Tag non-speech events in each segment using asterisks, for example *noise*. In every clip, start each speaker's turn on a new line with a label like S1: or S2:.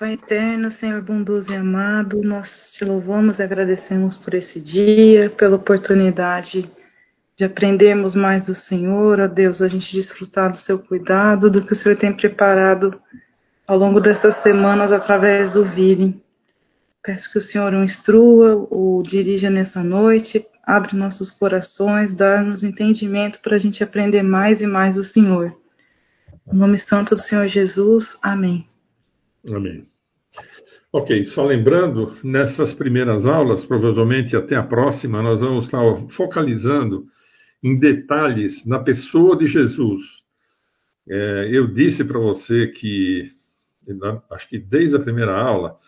S1: Pai eterno, Senhor bondoso e amado, nós te louvamos e agradecemos por esse dia, pela oportunidade de aprendermos mais do Senhor, ó Deus, a gente desfrutar do seu cuidado, do que o Senhor tem preparado ao longo dessas semanas através do vídeo. Peço que o Senhor o instrua, o dirija nessa noite, abre nossos corações, dá-nos entendimento para a gente aprender mais e mais do Senhor. Em nome santo do Senhor Jesus, amém.
S2: Amém. Ok, só lembrando, nessas primeiras aulas, provavelmente até a próxima, nós vamos estar focalizando em detalhes na pessoa de Jesus. É, eu disse para você que, acho que desde a primeira aula,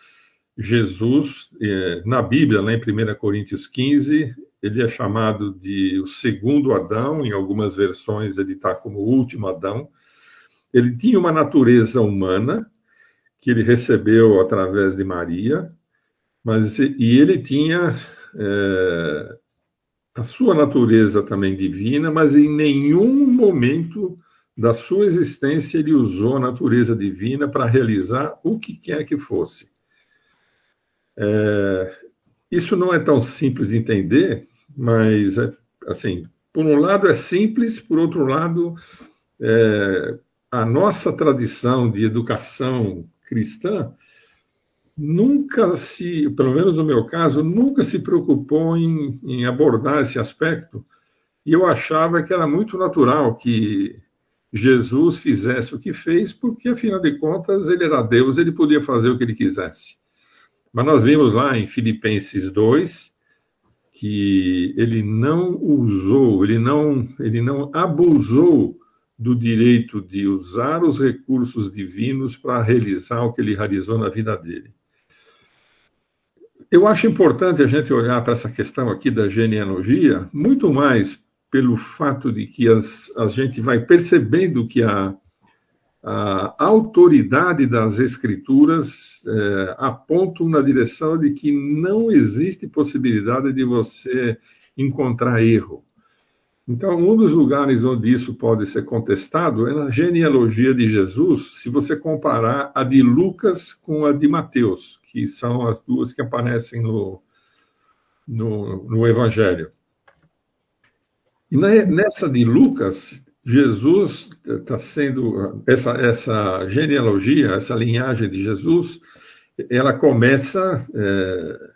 S2: Jesus, é, na Bíblia, lá em 1 Coríntios 15, ele é chamado de o segundo Adão, em algumas versões ele está como o último Adão. Ele tinha uma natureza humana, que ele recebeu através de Maria, mas e ele tinha é, a sua natureza também divina, mas em nenhum momento da sua existência ele usou a natureza divina para realizar o que quer que fosse. É, isso não é tão simples de entender, mas é, assim, por um lado é simples, por outro lado, é, a nossa tradição de educação cristã nunca se, pelo menos no meu caso, nunca se preocupou em, em, abordar esse aspecto. E eu achava que era muito natural que Jesus fizesse o que fez, porque afinal de contas ele era Deus, ele podia fazer o que ele quisesse. Mas nós vimos lá em Filipenses 2 que ele não usou, ele não, ele não abusou do direito de usar os recursos divinos para realizar o que ele realizou na vida dele. Eu acho importante a gente olhar para essa questão aqui da genealogia, muito mais pelo fato de que as, a gente vai percebendo que a, a autoridade das escrituras é, apontam na direção de que não existe possibilidade de você encontrar erro. Então, um dos lugares onde isso pode ser contestado é na genealogia de Jesus, se você comparar a de Lucas com a de Mateus, que são as duas que aparecem no, no, no Evangelho. E nessa de Lucas, Jesus está sendo. Essa, essa genealogia, essa linhagem de Jesus, ela começa. É,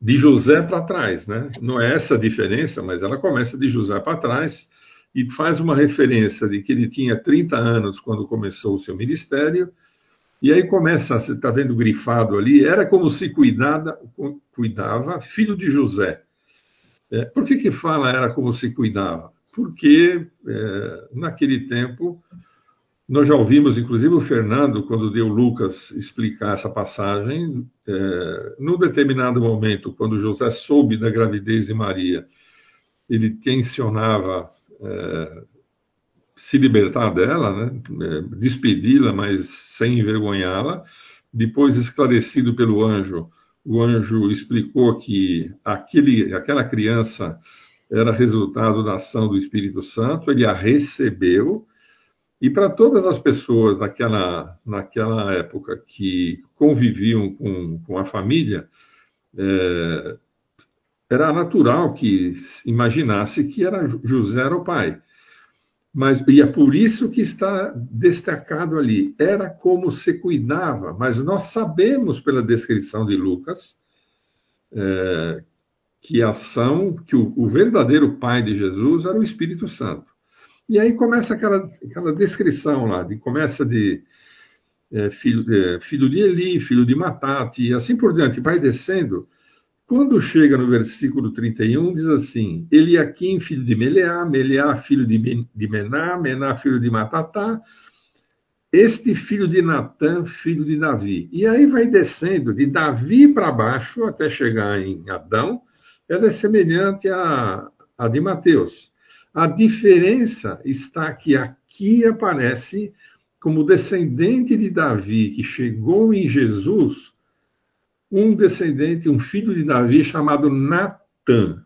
S2: de José para trás, né? Não é essa a diferença, mas ela começa de José para trás e faz uma referência de que ele tinha 30 anos quando começou o seu ministério. E aí começa, você está vendo grifado ali, era como se cuidava, cuidava filho de José. É, por que, que fala era como se cuidava? Porque é, naquele tempo nós já ouvimos, inclusive, o Fernando, quando deu Lucas explicar essa passagem, é, num determinado momento, quando José soube da gravidez de Maria, ele tensionava é, se libertar dela, né, é, despedi-la, mas sem envergonhá-la. Depois, esclarecido pelo anjo, o anjo explicou que aquele, aquela criança era resultado da ação do Espírito Santo, ele a recebeu e para todas as pessoas naquela, naquela época que conviviam com, com a família, é, era natural que imaginasse que era José era o pai. Mas, e é por isso que está destacado ali. Era como se cuidava, mas nós sabemos pela descrição de Lucas é, que a ação, que o, o verdadeiro pai de Jesus era o Espírito Santo. E aí começa aquela, aquela descrição lá, de, começa de é, filho, é, filho de Eli, filho de Matate, e assim por diante, vai descendo. Quando chega no versículo 31, diz assim: Eliakim, filho de Meleá, Meleá, filho de, de Mená, Mená, filho de Matatá, este filho de Natã, filho de Davi. E aí vai descendo de Davi para baixo até chegar em Adão, ela é semelhante à, à de Mateus. A diferença está que aqui aparece como descendente de Davi que chegou em Jesus, um descendente, um filho de Davi chamado Natã.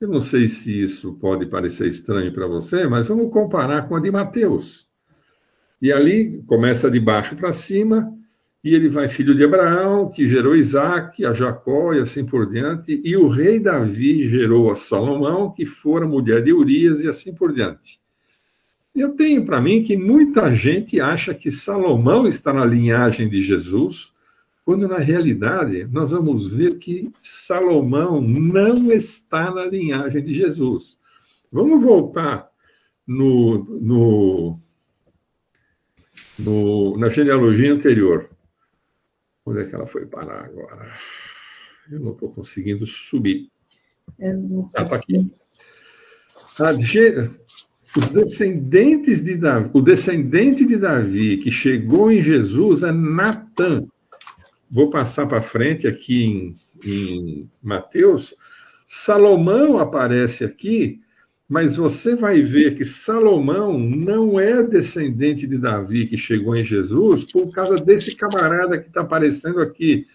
S2: Eu não sei se isso pode parecer estranho para você, mas vamos comparar com a de Mateus. E ali começa de baixo para cima, e ele vai filho de Abraão, que gerou Isaac, a Jacó e assim por diante, e o rei Davi gerou a Salomão, que fora mulher de Urias e assim por diante. Eu tenho para mim que muita gente acha que Salomão está na linhagem de Jesus, quando na realidade nós vamos ver que Salomão não está na linhagem de Jesus. Vamos voltar no, no, no, na genealogia anterior. Onde é que ela foi parar agora? Eu não estou conseguindo subir. Ah, tá aqui. os descendentes de Davi, o descendente de Davi que chegou em Jesus é Natan. Vou passar para frente aqui em, em Mateus. Salomão aparece aqui mas você vai ver que Salomão não é descendente de Davi que chegou em Jesus por causa desse camarada que está aparecendo aqui,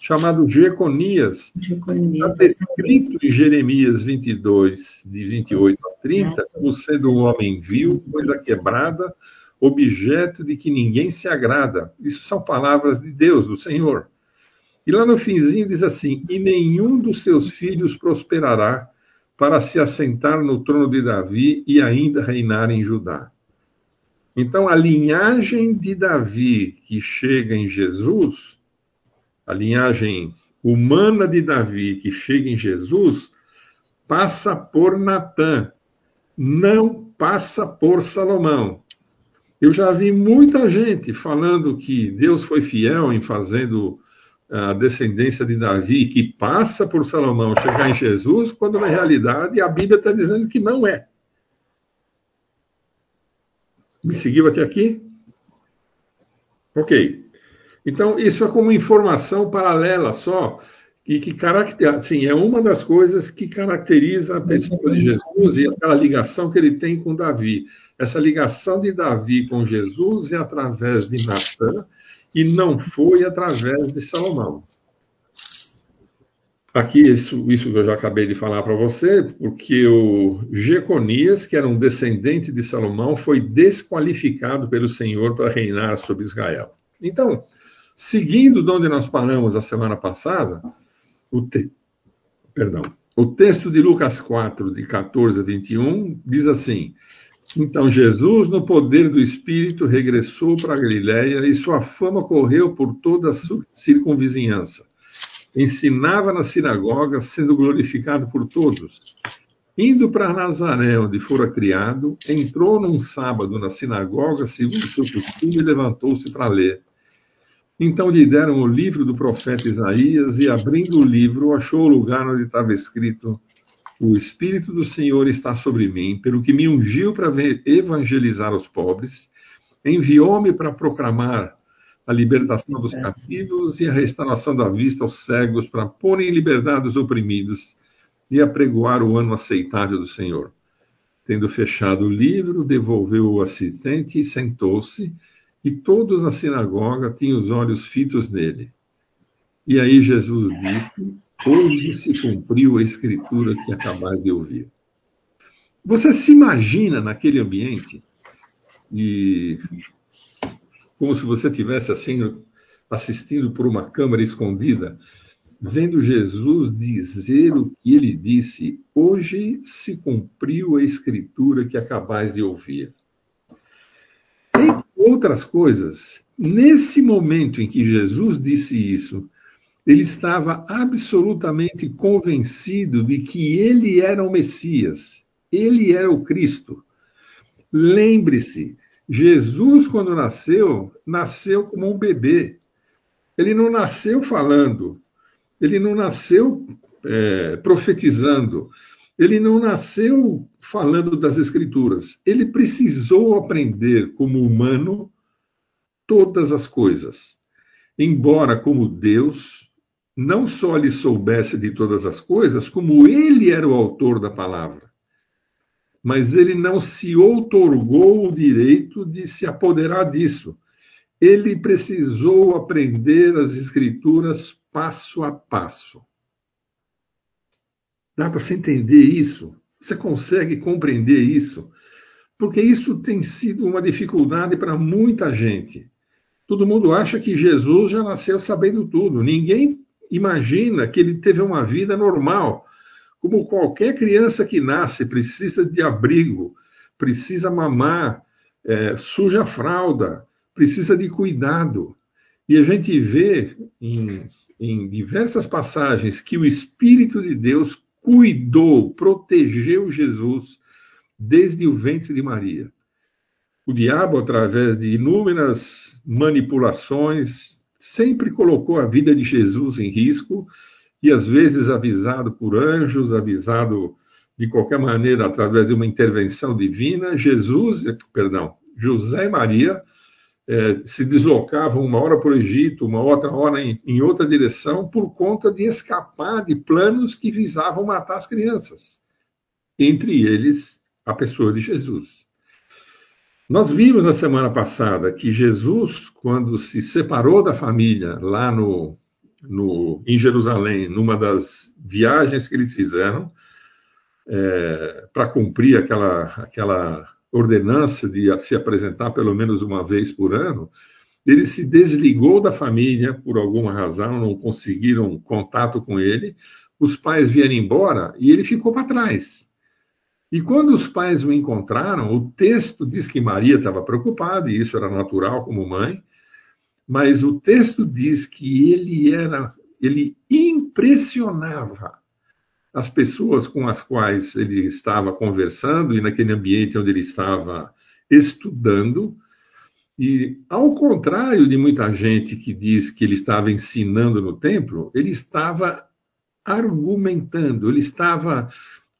S2: chamado Jeconias. Está descrito em Jeremias 22, de 28 a 30, como sendo um homem vil, coisa quebrada, objeto de que ninguém se agrada. Isso são palavras de Deus, do Senhor. E lá no finzinho diz assim: E nenhum dos seus filhos prosperará para se assentar no trono de Davi e ainda reinar em Judá. Então, a linhagem de Davi que chega em Jesus, a linhagem humana de Davi que chega em Jesus, passa por Natã, não passa por Salomão. Eu já vi muita gente falando que Deus foi fiel em fazendo a descendência de Davi, que passa por Salomão chegar em Jesus, quando na realidade a Bíblia está dizendo que não é. Me seguiu até aqui? Ok. Então, isso é como informação paralela só, e que caracteriza, assim, é uma das coisas que caracteriza a pessoa de Jesus e aquela ligação que ele tem com Davi. Essa ligação de Davi com Jesus é através de Natan, e não foi através de Salomão. Aqui, isso, isso que eu já acabei de falar para você, porque o Jeconias, que era um descendente de Salomão, foi desqualificado pelo Senhor para reinar sobre Israel. Então, seguindo de onde nós paramos a semana passada, o, te... Perdão, o texto de Lucas 4, de 14 a 21, diz assim: então Jesus, no poder do Espírito, regressou para a Galiléia e sua fama correu por toda a circunvizinhança. Ensinava na sinagoga, sendo glorificado por todos. Indo para Nazaré, onde fora criado, entrou num sábado na sinagoga, segundo seu costume, e levantou-se para ler. Então lhe deram o livro do profeta Isaías, e abrindo o livro, achou o lugar onde estava escrito o Espírito do Senhor está sobre mim, pelo que me ungiu para evangelizar os pobres, enviou-me para proclamar a libertação dos cativos e a restauração da vista aos cegos, para pôr em liberdade os oprimidos e apregoar o ano aceitável do Senhor. Tendo fechado o livro, devolveu o assistente e sentou-se, e todos na sinagoga tinham os olhos fitos nele. E aí Jesus disse: Hoje se cumpriu a escritura que acabais de ouvir. Você se imagina naquele ambiente e como se você tivesse assim assistindo por uma câmera escondida, vendo Jesus dizer o que ele disse: Hoje se cumpriu a escritura que acabais de ouvir. Entre outras coisas, nesse momento em que Jesus disse isso, ele estava absolutamente convencido de que ele era o Messias, ele era o Cristo. Lembre-se, Jesus, quando nasceu, nasceu como um bebê. Ele não nasceu falando, ele não nasceu é, profetizando, ele não nasceu falando das Escrituras. Ele precisou aprender, como humano, todas as coisas. Embora, como Deus, não só lhe soubesse de todas as coisas, como ele era o autor da palavra. Mas ele não se outorgou o direito de se apoderar disso. Ele precisou aprender as Escrituras passo a passo. Dá para você entender isso? Você consegue compreender isso? Porque isso tem sido uma dificuldade para muita gente. Todo mundo acha que Jesus já nasceu sabendo tudo. Ninguém imagina que ele teve uma vida normal. Como qualquer criança que nasce, precisa de abrigo, precisa mamar, é, suja a fralda, precisa de cuidado. E a gente vê em, em diversas passagens que o Espírito de Deus cuidou, protegeu Jesus desde o ventre de Maria. O diabo, através de inúmeras manipulações, sempre colocou a vida de Jesus em risco e às vezes avisado por anjos, avisado de qualquer maneira através de uma intervenção divina, Jesus, perdão, José e Maria é, se deslocavam uma hora para o Egito, uma outra hora em, em outra direção, por conta de escapar de planos que visavam matar as crianças. Entre eles, a pessoa de Jesus. Nós vimos na semana passada que Jesus, quando se separou da família lá no, no, em Jerusalém, numa das viagens que eles fizeram, é, para cumprir aquela, aquela ordenança de se apresentar pelo menos uma vez por ano, ele se desligou da família por alguma razão, não conseguiram contato com ele, os pais vieram embora e ele ficou para trás. E quando os pais o encontraram, o texto diz que Maria estava preocupada, e isso era natural como mãe, mas o texto diz que ele era, ele impressionava as pessoas com as quais ele estava conversando e naquele ambiente onde ele estava estudando. E, ao contrário de muita gente que diz que ele estava ensinando no templo, ele estava argumentando, ele estava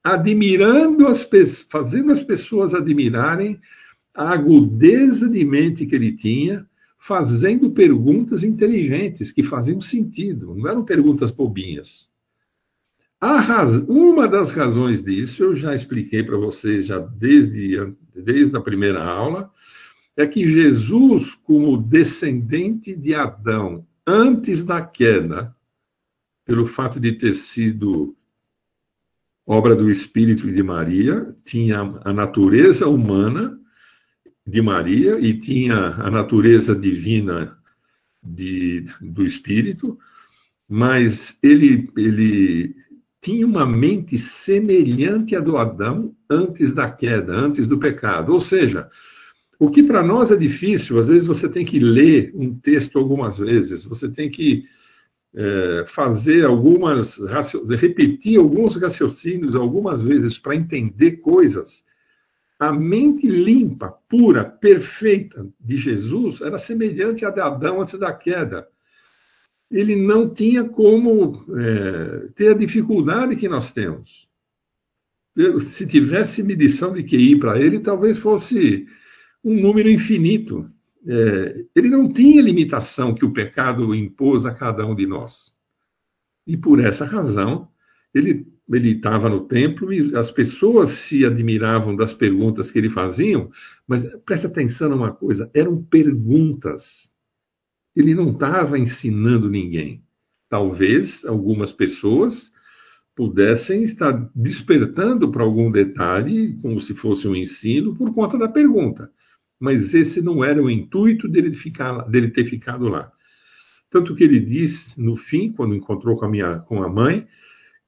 S2: admirando as fazendo as pessoas admirarem a agudeza de mente que ele tinha fazendo perguntas inteligentes que faziam sentido, não eram perguntas bobinhas. Raz... Uma das razões disso, eu já expliquei para vocês já desde, desde a primeira aula, é que Jesus, como descendente de Adão, antes da queda, pelo fato de ter sido obra do Espírito de Maria, tinha a natureza humana de Maria e tinha a natureza divina de, do Espírito, mas ele, ele tinha uma mente semelhante à do Adão antes da queda, antes do pecado. Ou seja, o que para nós é difícil, às vezes você tem que ler um texto algumas vezes, você tem que é, fazer algumas, repetir alguns raciocínios algumas vezes para entender coisas a mente limpa, pura, perfeita de Jesus era semelhante à de Adão antes da queda. Ele não tinha como é, ter a dificuldade que nós temos. Se tivesse medição de QI para ele, talvez fosse um número infinito. É, ele não tinha limitação que o pecado impôs a cada um de nós. E por essa razão, ele ele estava no templo e as pessoas se admiravam das perguntas que ele fazia, mas preste atenção numa coisa, eram perguntas. Ele não estava ensinando ninguém. Talvez algumas pessoas pudessem estar despertando para algum detalhe, como se fosse um ensino, por conta da pergunta. Mas esse não era o intuito dele, ficar, dele ter ficado lá. Tanto que ele diz, no fim, quando encontrou com a, minha, com a mãe,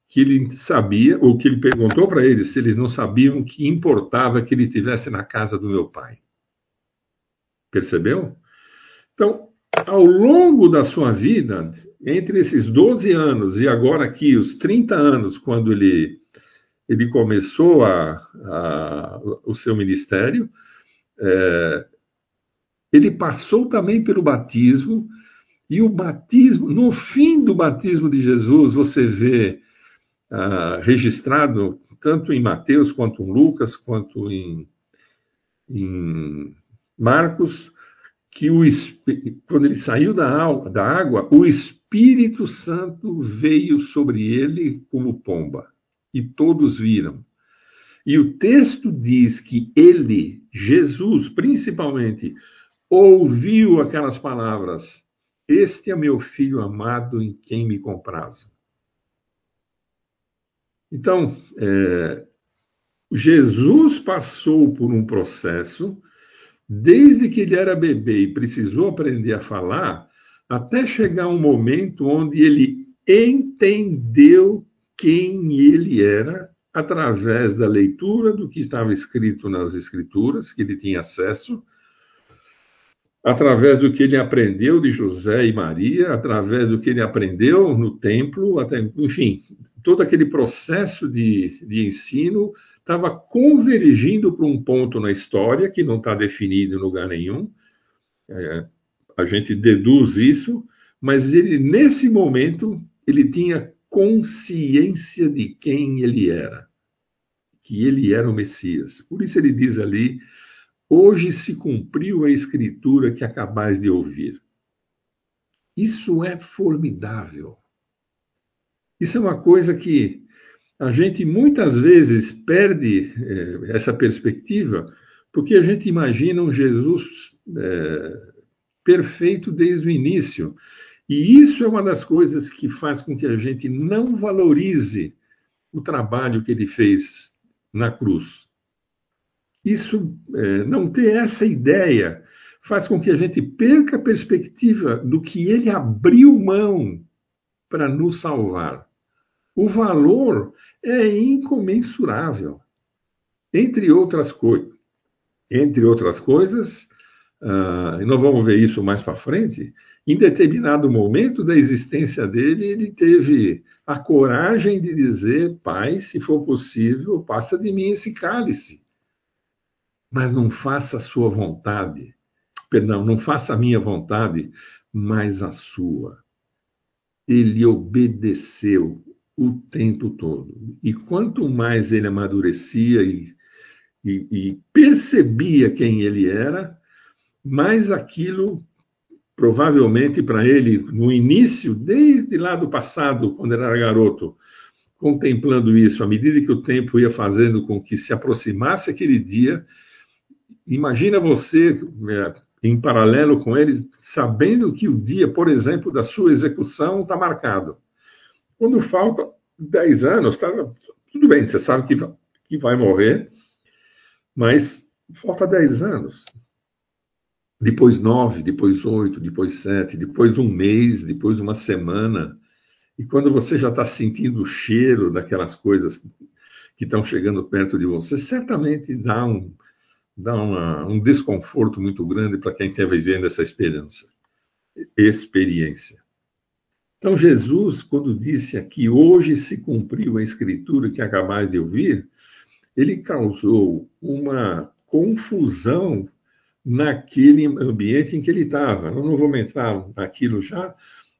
S2: que ele sabia, ou que ele perguntou para eles se eles não sabiam que importava que ele estivesse na casa do meu pai. Percebeu? Então, ao longo da sua vida, entre esses 12 anos e agora aqui, os 30 anos, quando ele, ele começou a, a, o seu ministério, é, ele passou também pelo batismo, e o batismo, no fim do batismo de Jesus, você vê uh, registrado tanto em Mateus, quanto em Lucas, quanto em, em Marcos, que o, quando ele saiu da, da água, o Espírito Santo veio sobre ele como pomba, e todos viram. E o texto diz que ele, Jesus, principalmente, ouviu aquelas palavras: Este é meu filho amado em quem me comprazo. Então, é, Jesus passou por um processo desde que ele era bebê e precisou aprender a falar, até chegar um momento onde ele entendeu quem ele era através da leitura do que estava escrito nas Escrituras, que ele tinha acesso, através do que ele aprendeu de José e Maria, através do que ele aprendeu no templo, até, enfim, todo aquele processo de, de ensino estava convergindo para um ponto na história que não está definido em lugar nenhum. É, a gente deduz isso, mas ele nesse momento ele tinha consciência de quem ele era, que ele era o Messias. Por isso ele diz ali: hoje se cumpriu a escritura que acabais de ouvir. Isso é formidável. Isso é uma coisa que a gente muitas vezes perde eh, essa perspectiva porque a gente imagina um Jesus eh, perfeito desde o início. E isso é uma das coisas que faz com que a gente não valorize o trabalho que ele fez na cruz. Isso, eh, não ter essa ideia, faz com que a gente perca a perspectiva do que ele abriu mão para nos salvar. O valor é incomensurável. Entre outras coisas, entre outras coisas, uh, e nós vamos ver isso mais para frente, em determinado momento da existência dele, ele teve a coragem de dizer: Pai, se for possível, passa de mim esse cálice. Mas não faça a sua vontade. Perdão, não faça a minha vontade, mas a sua. Ele obedeceu o tempo todo. E quanto mais ele amadurecia e, e, e percebia quem ele era, mais aquilo, provavelmente para ele, no início, desde lá do passado, quando ele era garoto, contemplando isso, à medida que o tempo ia fazendo com que se aproximasse aquele dia, imagina você, é, em paralelo com ele, sabendo que o dia, por exemplo, da sua execução está marcado. Quando falta 10 anos, tá, tudo bem, você sabe que, que vai morrer, mas falta 10 anos. Depois 9, depois 8, depois 7, depois um mês, depois uma semana. E quando você já está sentindo o cheiro daquelas coisas que estão chegando perto de você, certamente dá um, dá uma, um desconforto muito grande para quem está vivendo essa experiência. experiência. Então, Jesus, quando disse aqui, hoje se cumpriu a escritura que acabais de ouvir, ele causou uma confusão naquele ambiente em que ele estava. Eu não vou entrar naquilo já,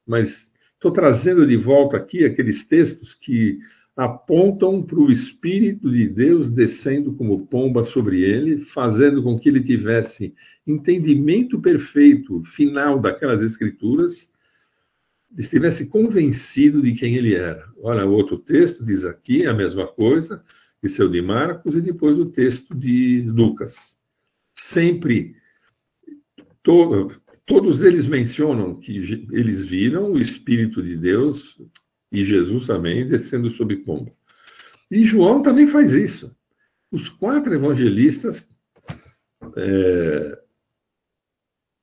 S2: mas estou trazendo de volta aqui aqueles textos que apontam para o Espírito de Deus descendo como pomba sobre ele, fazendo com que ele tivesse entendimento perfeito final daquelas escrituras estivesse convencido de quem ele era. Olha, o outro texto diz aqui a mesma coisa, esse é o de Marcos, e depois o texto de Lucas. Sempre, to, todos eles mencionam que eles viram o Espírito de Deus e Jesus também descendo sobre pombo. E João também faz isso. Os quatro evangelistas é,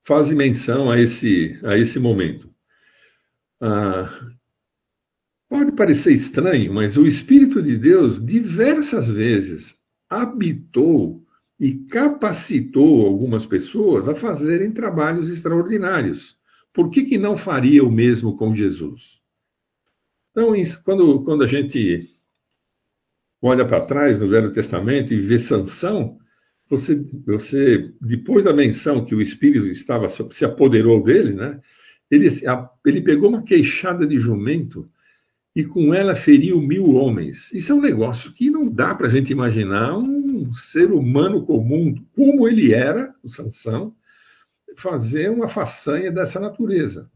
S2: fazem menção a esse, a esse momento. Ah, pode parecer estranho, mas o Espírito de Deus diversas vezes habitou e capacitou algumas pessoas a fazerem trabalhos extraordinários. Por que, que não faria o mesmo com Jesus? Então, quando, quando a gente olha para trás no Velho Testamento e vê Sansão, você, você, depois da menção que o Espírito estava se apoderou dele, né? Ele, ele pegou uma queixada de jumento e com ela feriu mil homens. Isso é um negócio que não dá para a gente imaginar um ser humano comum, como ele era, o Sansão, fazer uma façanha dessa natureza.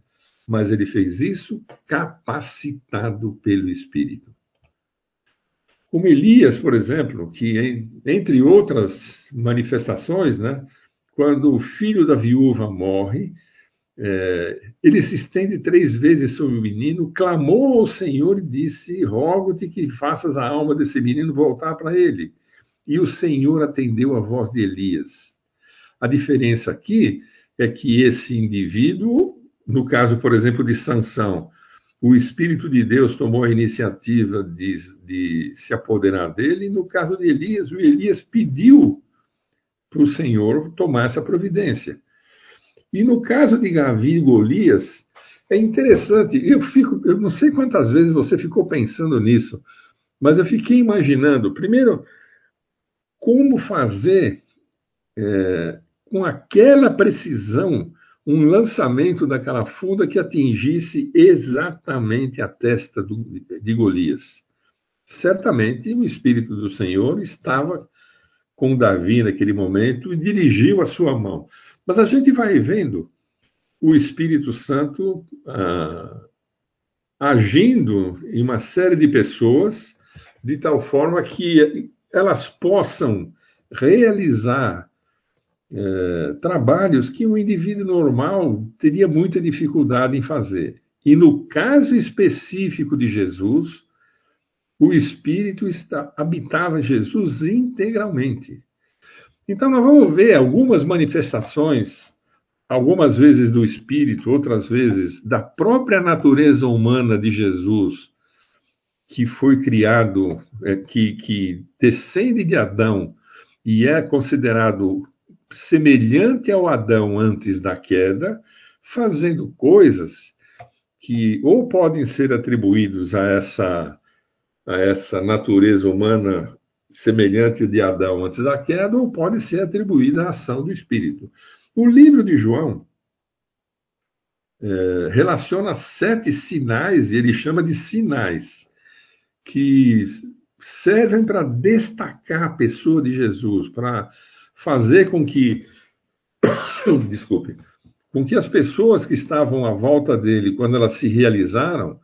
S2: Mas ele fez isso capacitado pelo Espírito. Como Elias, por exemplo, que entre outras manifestações, né, quando o filho da viúva morre, é, ele se estende três vezes sobre o menino, clamou ao Senhor e disse: Rogo-te que faças a alma desse menino voltar para ele. E o Senhor atendeu a voz de Elias. A diferença aqui é que esse indivíduo, no caso, por exemplo, de Sansão, o Espírito de Deus tomou a iniciativa de, de se apoderar dele, no caso de Elias, o Elias pediu para o Senhor tomar essa providência. E no caso de Gavi e Golias, é interessante, eu fico, eu não sei quantas vezes você ficou pensando nisso, mas eu fiquei imaginando, primeiro, como fazer é, com aquela precisão um lançamento daquela funda que atingisse exatamente a testa do, de Golias. Certamente o Espírito do Senhor estava com Davi naquele momento e dirigiu a sua mão. Mas a gente vai vendo o Espírito Santo ah, agindo em uma série de pessoas de tal forma que elas possam realizar eh, trabalhos que um indivíduo normal teria muita dificuldade em fazer. E no caso específico de Jesus, o Espírito está, habitava Jesus integralmente. Então, nós vamos ver algumas manifestações algumas vezes do espírito, outras vezes da própria natureza humana de Jesus, que foi criado, é, que, que descende de Adão e é considerado semelhante ao Adão antes da queda, fazendo coisas que ou podem ser atribuídos a essa, a essa natureza humana semelhante de Adão antes da queda, ou pode ser atribuída à ação do Espírito. O livro de João é, relaciona sete sinais, e ele chama de sinais, que servem para destacar a pessoa de Jesus, para fazer com que, *coughs* desculpe, com que as pessoas que estavam à volta dele, quando elas se realizaram,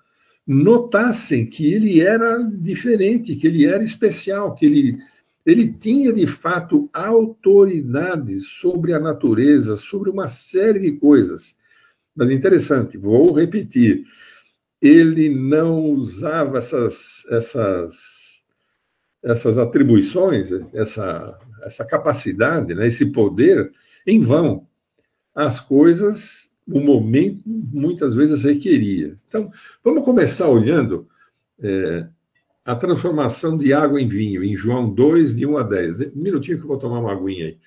S2: notassem que ele era diferente, que ele era especial, que ele ele tinha de fato autoridade sobre a natureza, sobre uma série de coisas. Mas interessante, vou repetir, ele não usava essas, essas, essas atribuições, essa, essa capacidade, né, esse poder, em vão. As coisas, o momento, muitas vezes requeria. Então, vamos começar olhando é, a transformação de água em vinho, em João 2, de 1 a 10. Um minutinho que eu vou tomar uma aguinha aí.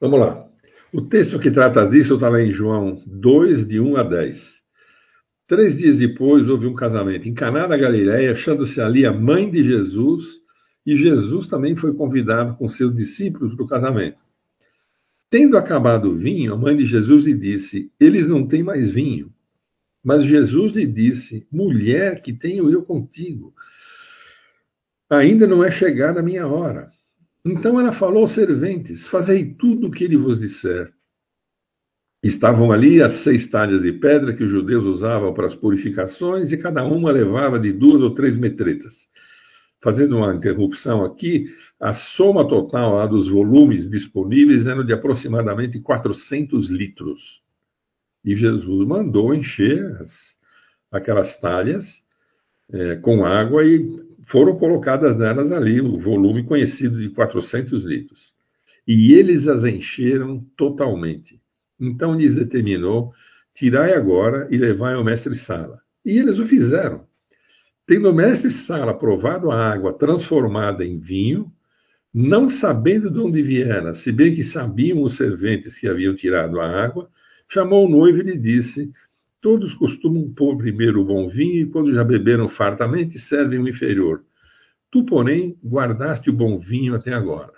S2: Vamos lá. O texto que trata disso está lá em João 2, de 1 a 10. Três dias depois houve um casamento em Caná da Galiléia, achando-se ali a mãe de Jesus, e Jesus também foi convidado com seus discípulos para o casamento. Tendo acabado o vinho, a mãe de Jesus lhe disse: Eles não têm mais vinho. Mas Jesus lhe disse: Mulher, que tenho eu contigo? Ainda não é chegada a minha hora. Então ela falou aos serventes: Fazei tudo o que ele vos disser. Estavam ali as seis talhas de pedra que os judeus usavam para as purificações, e cada uma levava de duas ou três metretas. Fazendo uma interrupção aqui, a soma total dos volumes disponíveis era de aproximadamente 400 litros. E Jesus mandou encher as, aquelas talhas é, com água e foram colocadas nelas ali o volume conhecido de 400 litros. E eles as encheram totalmente. Então lhes determinou: tirai agora e levai ao mestre Sala. E eles o fizeram. Tendo o mestre Sala provado a água transformada em vinho, não sabendo de onde viera, se bem que sabiam os serventes que haviam tirado a água, chamou o noivo e lhe disse: Todos costumam pôr primeiro o bom vinho, e quando já beberam fartamente, servem o inferior. Tu, porém, guardaste o bom vinho até agora.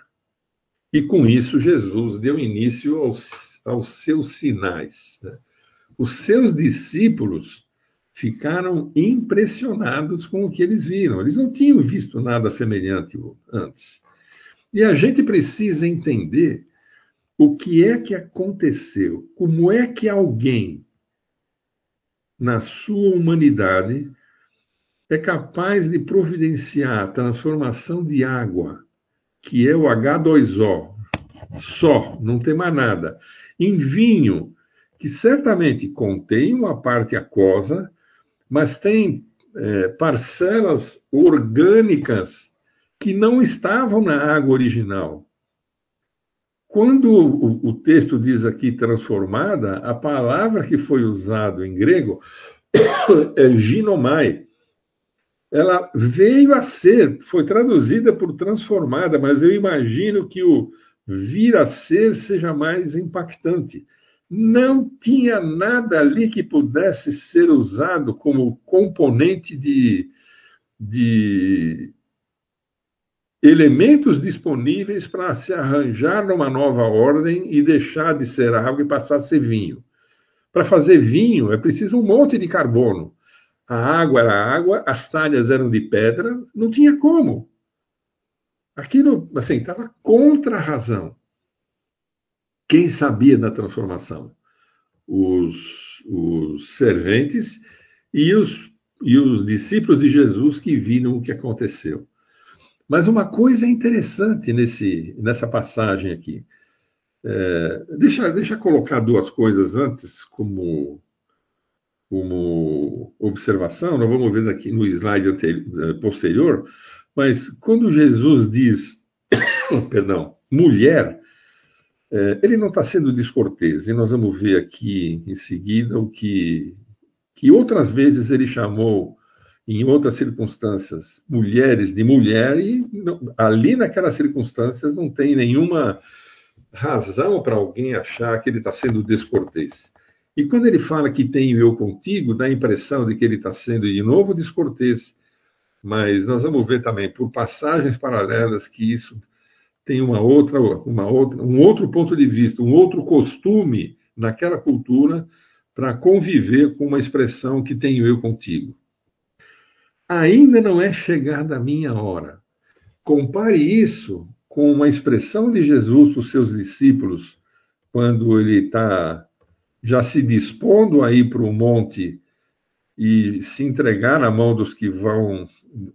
S2: E com isso, Jesus deu início aos, aos seus sinais. Né? Os seus discípulos ficaram impressionados com o que eles viram. Eles não tinham visto nada semelhante antes. E a gente precisa entender o que é que aconteceu, como é que alguém, na sua humanidade, é capaz de providenciar a transformação de água, que é o H2O, só, não tem mais nada, em vinho, que certamente contém uma parte aquosa, mas tem é, parcelas orgânicas que não estavam na água original. Quando o, o texto diz aqui transformada, a palavra que foi usada em grego *coughs* é ginomai. Ela veio a ser, foi traduzida por transformada, mas eu imagino que o vir a ser seja mais impactante. Não tinha nada ali que pudesse ser usado como componente de, de elementos disponíveis para se arranjar numa nova ordem e deixar de ser água e passar a ser vinho. Para fazer vinho é preciso um monte de carbono. A água era água, as talhas eram de pedra, não tinha como. Aquilo, assim, estava contra a razão. Quem sabia da transformação? Os, os serventes e os, e os discípulos de Jesus que viram o que aconteceu. Mas uma coisa interessante nesse, nessa passagem aqui. É, deixa, deixa colocar duas coisas antes como, como observação. Nós vamos ver aqui no slide anterior, é, posterior. Mas quando Jesus diz, *coughs* perdão, mulher, é, ele não está sendo descortês. E nós vamos ver aqui em seguida o que, que outras vezes ele chamou em outras circunstâncias, mulheres de mulher, e ali naquelas circunstâncias não tem nenhuma razão para alguém achar que ele está sendo descortês. E quando ele fala que tenho eu contigo, dá a impressão de que ele está sendo de novo descortês. Mas nós vamos ver também por passagens paralelas que isso tem uma outra, uma outra, um outro ponto de vista, um outro costume naquela cultura para conviver com uma expressão que tenho eu contigo. Ainda não é chegada a minha hora. Compare isso com uma expressão de Jesus para os seus discípulos, quando ele está já se dispondo a ir para o monte e se entregar na mão dos que vão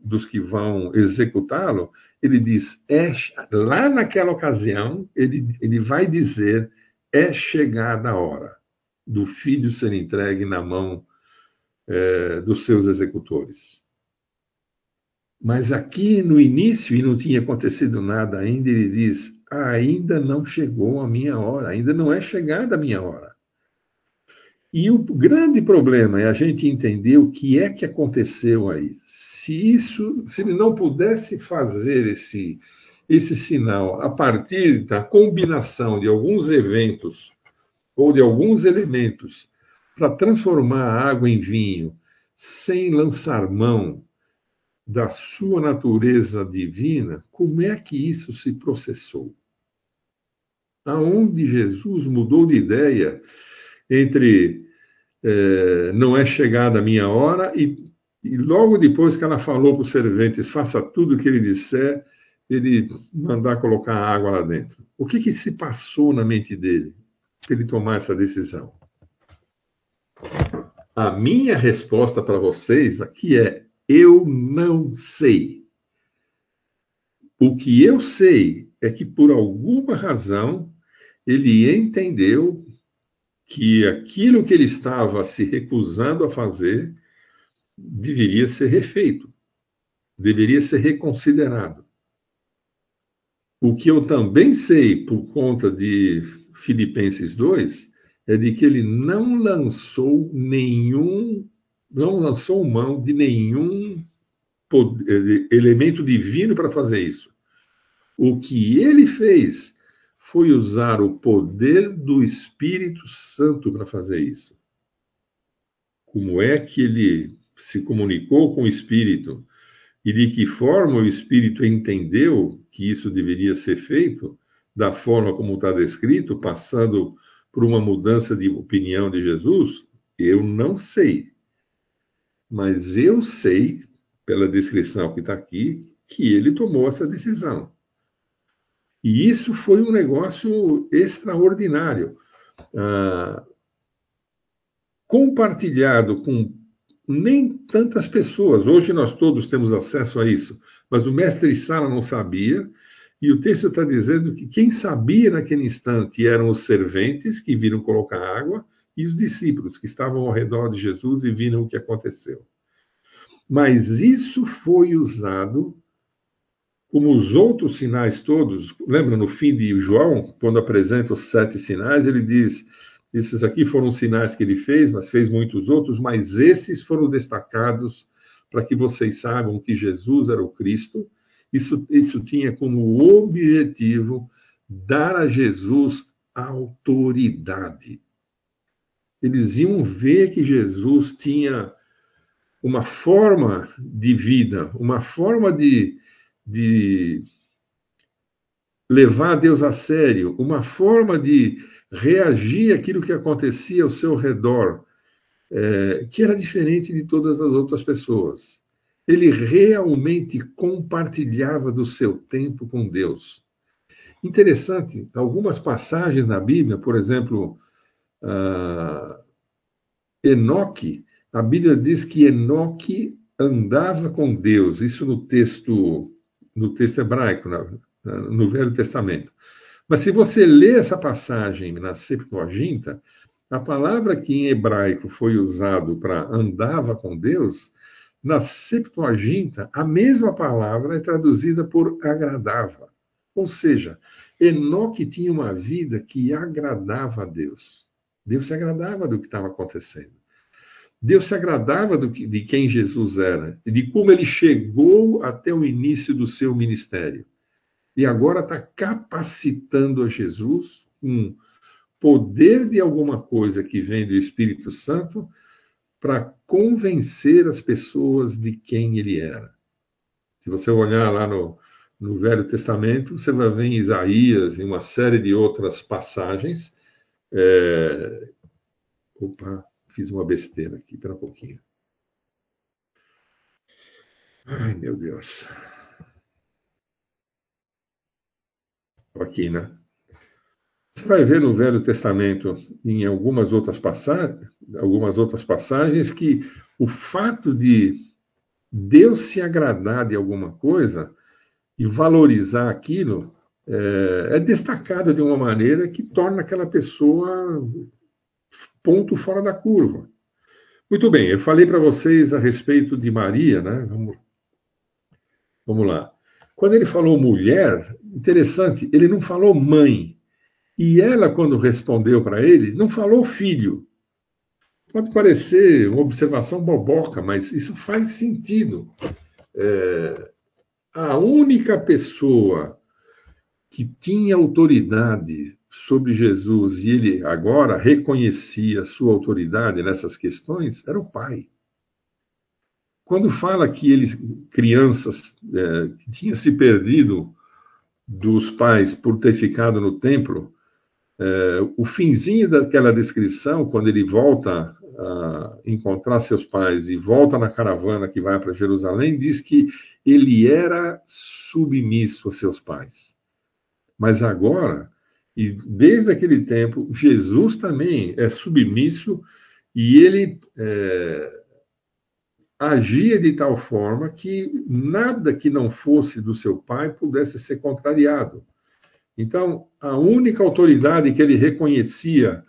S2: dos que vão executá-lo, ele diz é, lá naquela ocasião ele, ele vai dizer é chegada a hora do filho ser entregue na mão é, dos seus executores. Mas aqui no início, e não tinha acontecido nada ainda, ele diz: ainda não chegou a minha hora, ainda não é chegada a minha hora. E o grande problema é a gente entender o que é que aconteceu aí. Se isso, se ele não pudesse fazer esse, esse sinal a partir da combinação de alguns eventos ou de alguns elementos para transformar a água em vinho, sem lançar mão da sua natureza divina, como é que isso se processou? Aonde Jesus mudou de ideia entre é, não é chegada a minha hora e, e logo depois que ela falou para os serventes, faça tudo o que ele disser, ele mandar colocar água lá dentro. O que, que se passou na mente dele para ele tomar essa decisão? A minha resposta para vocês aqui é eu não sei. O que eu sei é que, por alguma razão, ele entendeu que aquilo que ele estava se recusando a fazer deveria ser refeito, deveria ser reconsiderado. O que eu também sei, por conta de Filipenses 2, é de que ele não lançou nenhum não lançou mão de nenhum poder, elemento divino para fazer isso. O que ele fez foi usar o poder do Espírito Santo para fazer isso. Como é que ele se comunicou com o Espírito e de que forma o Espírito entendeu que isso deveria ser feito, da forma como está descrito, passando por uma mudança de opinião de Jesus, eu não sei. Mas eu sei, pela descrição que está aqui, que ele tomou essa decisão. E isso foi um negócio extraordinário. Ah, compartilhado com nem tantas pessoas. Hoje nós todos temos acesso a isso, mas o mestre Sala não sabia. E o texto está dizendo que quem sabia naquele instante eram os serventes que viram colocar água e os discípulos que estavam ao redor de Jesus e viram o que aconteceu. Mas isso foi usado como os outros sinais todos. Lembra no fim de João, quando apresenta os sete sinais, ele diz: esses aqui foram sinais que ele fez, mas fez muitos outros, mas esses foram destacados para que vocês saibam que Jesus era o Cristo. Isso, isso tinha como objetivo dar a Jesus autoridade. Eles iam ver que Jesus tinha uma forma de vida, uma forma de, de levar Deus a sério, uma forma de reagir àquilo que acontecia ao seu redor, é, que era diferente de todas as outras pessoas. Ele realmente compartilhava do seu tempo com Deus. Interessante, algumas passagens na Bíblia, por exemplo, uh, Enoque, a Bíblia diz que Enoque andava com Deus, isso no texto, no texto hebraico, no Velho Testamento. Mas se você lê essa passagem na Septuaginta, a palavra que em hebraico foi usado para andava com Deus, na Septuaginta, a mesma palavra é traduzida por agradava. Ou seja, Enoque tinha uma vida que agradava a Deus. Deus se agradava do que estava acontecendo. Deus se agradava que, de quem Jesus era de como ele chegou até o início do seu ministério. E agora está capacitando a Jesus com poder de alguma coisa que vem do Espírito Santo para convencer as pessoas de quem ele era. Se você olhar lá no, no Velho Testamento, você vai ver em Isaías e uma série de outras passagens. É... Opa, fiz uma besteira aqui, espera um pouquinho. Ai, meu Deus. Aqui, né? Você vai ver no Velho Testamento, em algumas outras, passagens, algumas outras passagens, que o fato de Deus se agradar de alguma coisa e valorizar aquilo é, é destacado de uma maneira que torna aquela pessoa ponto fora da curva. Muito bem, eu falei para vocês a respeito de Maria, né? Vamos, vamos lá. Quando ele falou mulher, interessante, ele não falou mãe. E ela, quando respondeu para ele, não falou filho. Pode parecer uma observação boboca, mas isso faz sentido. É, a única pessoa que tinha autoridade sobre Jesus e ele agora reconhecia sua autoridade nessas questões era o pai. Quando fala que eles, crianças, é, tinham se perdido dos pais por ter ficado no templo, é, o finzinho daquela descrição, quando ele volta a encontrar seus pais e volta na caravana que vai para Jerusalém, diz que ele era submisso a seus pais. Mas agora, e desde aquele tempo, Jesus também é submisso e ele é, agia de tal forma que nada que não fosse do seu pai pudesse ser contrariado. Então, a única autoridade que ele reconhecia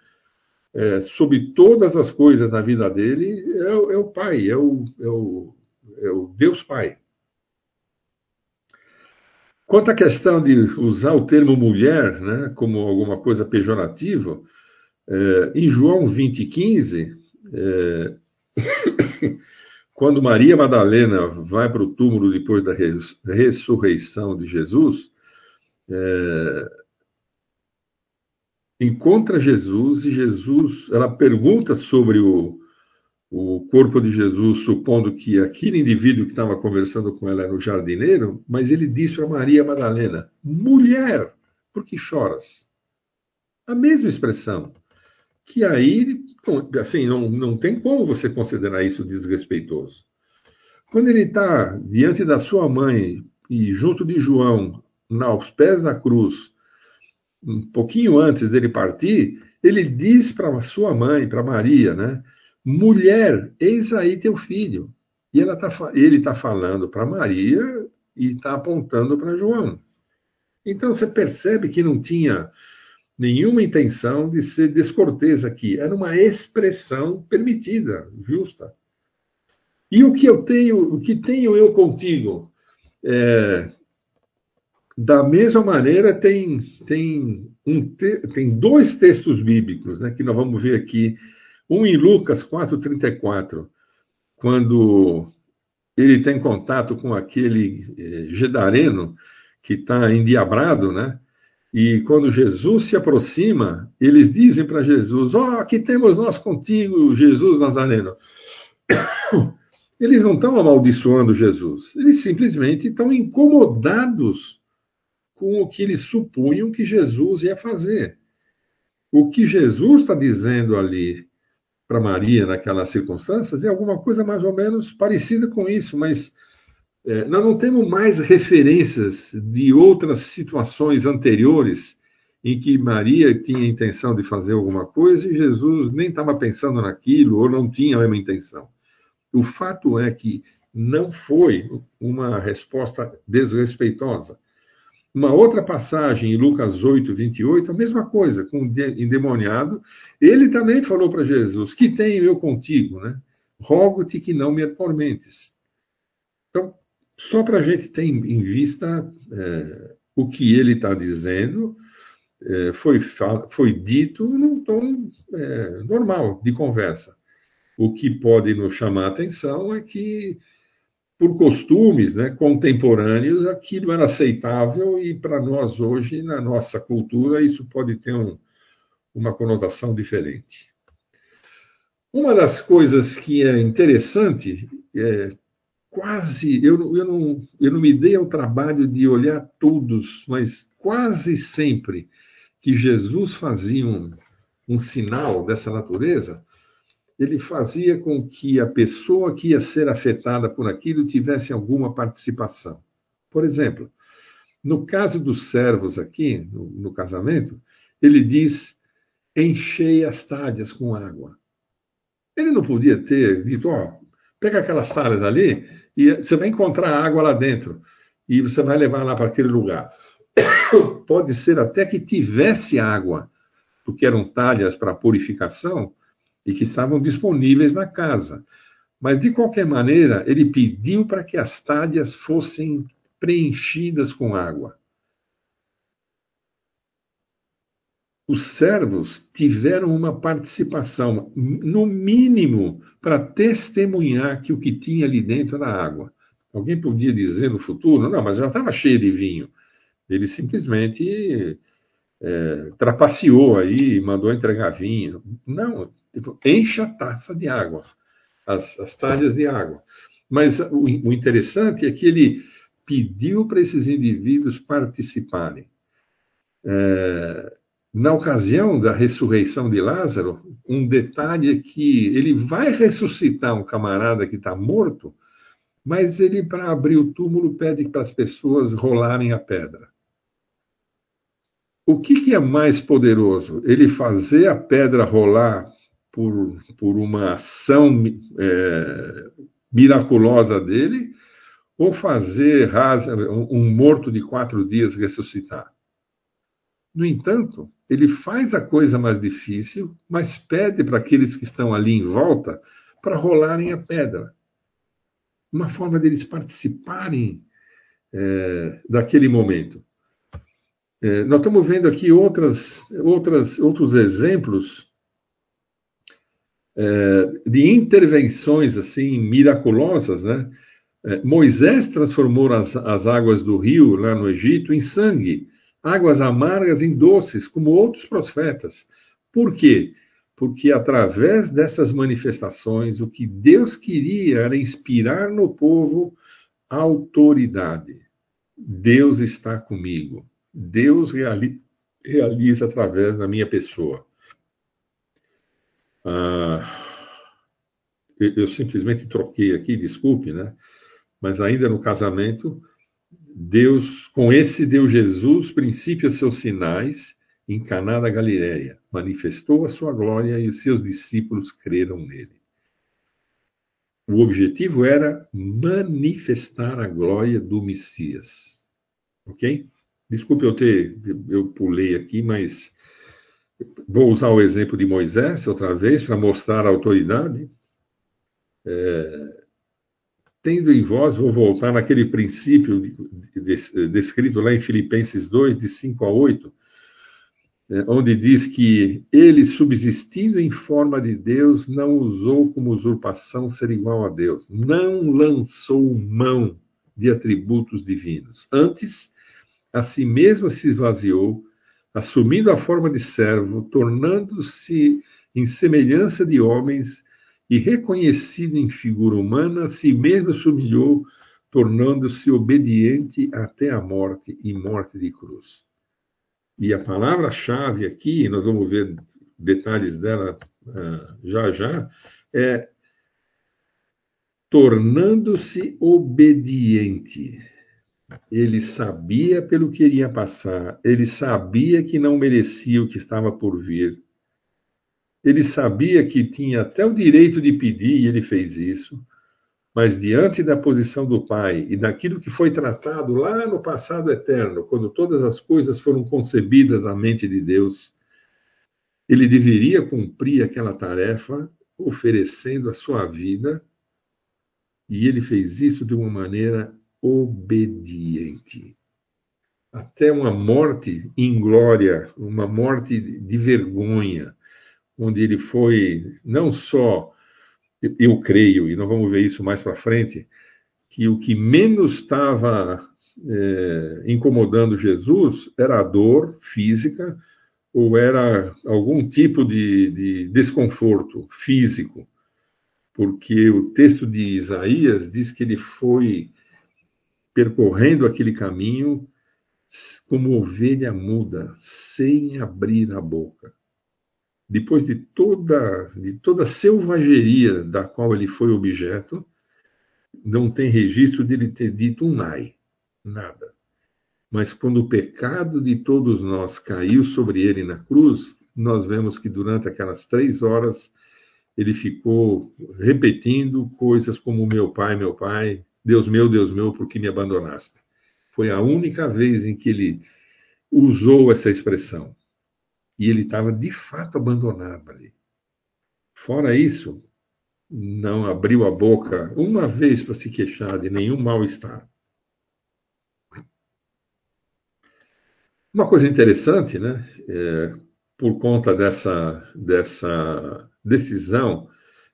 S2: é, sobre todas as coisas na vida dele é, é o Pai, é o, é, o, é o Deus Pai. Quanto à questão de usar o termo mulher né, como alguma coisa pejorativa, é, em João 20, 15, é, *coughs* quando Maria Madalena vai para o túmulo depois da ressurreição de Jesus, é, encontra Jesus e Jesus, ela pergunta sobre o, o corpo de Jesus, supondo que aquele indivíduo que estava conversando com ela era o jardineiro, mas ele diz para Maria Madalena: mulher, por que choras? A mesma expressão. Que aí, assim, não, não tem como você considerar isso desrespeitoso. Quando ele está diante da sua mãe e junto de João, aos pés da cruz, um pouquinho antes dele partir, ele diz para sua mãe, para Maria, né? Mulher, eis aí teu filho. E tá, ele está falando para Maria e está apontando para João. Então você percebe que não tinha nenhuma intenção de ser descortês aqui. Era uma expressão permitida, justa. E o que eu tenho, o que tenho eu contigo? É, da mesma maneira, tem, tem, um, tem dois textos bíblicos né, que nós vamos ver aqui. Um em Lucas 4,34, quando ele tem contato com aquele eh, Gedareno que está endiabrado, né? E quando Jesus se aproxima, eles dizem para Jesus: Ó, oh, aqui temos nós contigo, Jesus Nazareno. *coughs* Eles não estão amaldiçoando Jesus, eles simplesmente estão incomodados com o que eles supunham que Jesus ia fazer. O que Jesus está dizendo ali para Maria naquelas circunstâncias é alguma coisa mais ou menos parecida com isso, mas é, nós não temos mais referências de outras situações anteriores em que Maria tinha a intenção de fazer alguma coisa e Jesus nem estava pensando naquilo ou não tinha a mesma intenção. O fato é que não foi uma resposta desrespeitosa. Uma outra passagem em Lucas 8, 28, a mesma coisa, com o endemoniado, ele também falou para Jesus: Que tenho eu contigo, né? Rogo-te que não me atormentes. Então, só para a gente ter em vista é, o que ele está dizendo, é, foi, foi dito num tom é, normal de conversa. O que pode nos chamar a atenção é que por costumes né, contemporâneos, aquilo era aceitável e para nós hoje, na nossa cultura, isso pode ter um, uma conotação diferente. Uma das coisas que é interessante, é, quase, eu, eu, não, eu não me dei ao trabalho de olhar todos, mas quase sempre que Jesus fazia um, um sinal dessa natureza, ele fazia com que a pessoa que ia ser afetada por aquilo tivesse alguma participação. Por exemplo, no caso dos servos aqui, no, no casamento, ele diz: enchei as talhas com água. Ele não podia ter dito: ó, pega aquelas talhas ali e você vai encontrar água lá dentro e você vai levar lá para aquele lugar. *coughs* Pode ser até que tivesse água, porque eram talhas para purificação, e que estavam disponíveis na casa. Mas, de qualquer maneira, ele pediu para que as talhas fossem preenchidas com água. Os servos tiveram uma participação, no mínimo, para testemunhar que o que tinha ali dentro era água. Alguém podia dizer no futuro, não, mas já estava cheio de vinho. Ele simplesmente é, trapaceou aí, mandou entregar vinho. Não, tipo, enche a taça de água, as, as talhas de água. Mas o, o interessante é que ele pediu para esses indivíduos participarem. É, na ocasião da ressurreição de Lázaro, um detalhe é que ele vai ressuscitar um camarada que está morto, mas ele, para abrir o túmulo, pede para as pessoas rolarem a pedra. O que, que, é mais poderoso? Ele fazer a pedra rolar por, por uma ação é, miraculosa dele, ou fazer um morto de quatro dias ressuscitar? No entanto, ele faz a coisa mais difícil, mas pede para aqueles que estão ali em volta para rolarem a pedra. Uma forma deles participarem é, daquele momento. É, nós estamos vendo aqui outras, outras, outros exemplos é, de intervenções assim miraculosas, né? É, Moisés transformou as, as águas do rio lá no Egito em sangue, águas amargas em doces, como outros profetas. Por quê? Porque através dessas manifestações, o que Deus queria era inspirar no povo autoridade. Deus está comigo. Deus reali realiza através da minha pessoa. Ah, eu, eu simplesmente troquei aqui, desculpe, né? Mas ainda no casamento, Deus, com esse deu Jesus princípio seus sinais em Caná da Galileia, manifestou a sua glória e os seus discípulos creram nele. O objetivo era manifestar a glória do Messias. OK? Desculpe eu ter, eu pulei aqui, mas vou usar o exemplo de Moisés outra vez para mostrar a autoridade. É, tendo em vós, vou voltar naquele princípio descrito lá em Filipenses 2, de 5 a 8, é, onde diz que ele, subsistindo em forma de Deus, não usou como usurpação ser igual a Deus, não lançou mão de atributos divinos. Antes, a si mesmo se esvaziou, assumindo a forma de servo, tornando-se em semelhança de homens e reconhecido em figura humana, a si mesmo se humilhou, tornando-se obediente até a morte e morte de cruz. E a palavra-chave aqui, nós vamos ver detalhes dela uh, já já, é tornando-se obediente. Ele sabia pelo que iria passar, ele sabia que não merecia o que estava por vir. Ele sabia que tinha até o direito de pedir e ele fez isso. Mas diante da posição do Pai e daquilo que foi tratado lá no passado eterno, quando todas as coisas foram concebidas na mente de Deus, ele deveria cumprir aquela tarefa oferecendo a sua vida, e ele fez isso de uma maneira obediente. Até uma morte inglória, uma morte de vergonha, onde ele foi não só eu creio, e nós vamos ver isso mais para frente, que o que menos estava é, incomodando Jesus era a dor física ou era algum tipo de, de desconforto físico, porque o texto de Isaías diz que ele foi percorrendo aquele caminho como ovelha muda, sem abrir a boca depois de toda, de toda a selvageria da qual ele foi objeto, não tem registro de ele ter dito um ai, nada. Mas quando o pecado de todos nós caiu sobre ele na cruz, nós vemos que durante aquelas três horas ele ficou repetindo coisas como meu pai, meu pai, Deus meu, Deus meu, por que me abandonaste? Foi a única vez em que ele usou essa expressão. E ele estava de fato abandonado ali. Fora isso, não abriu a boca uma vez para se queixar de nenhum mal-estar. Uma coisa interessante, né? É, por conta dessa, dessa decisão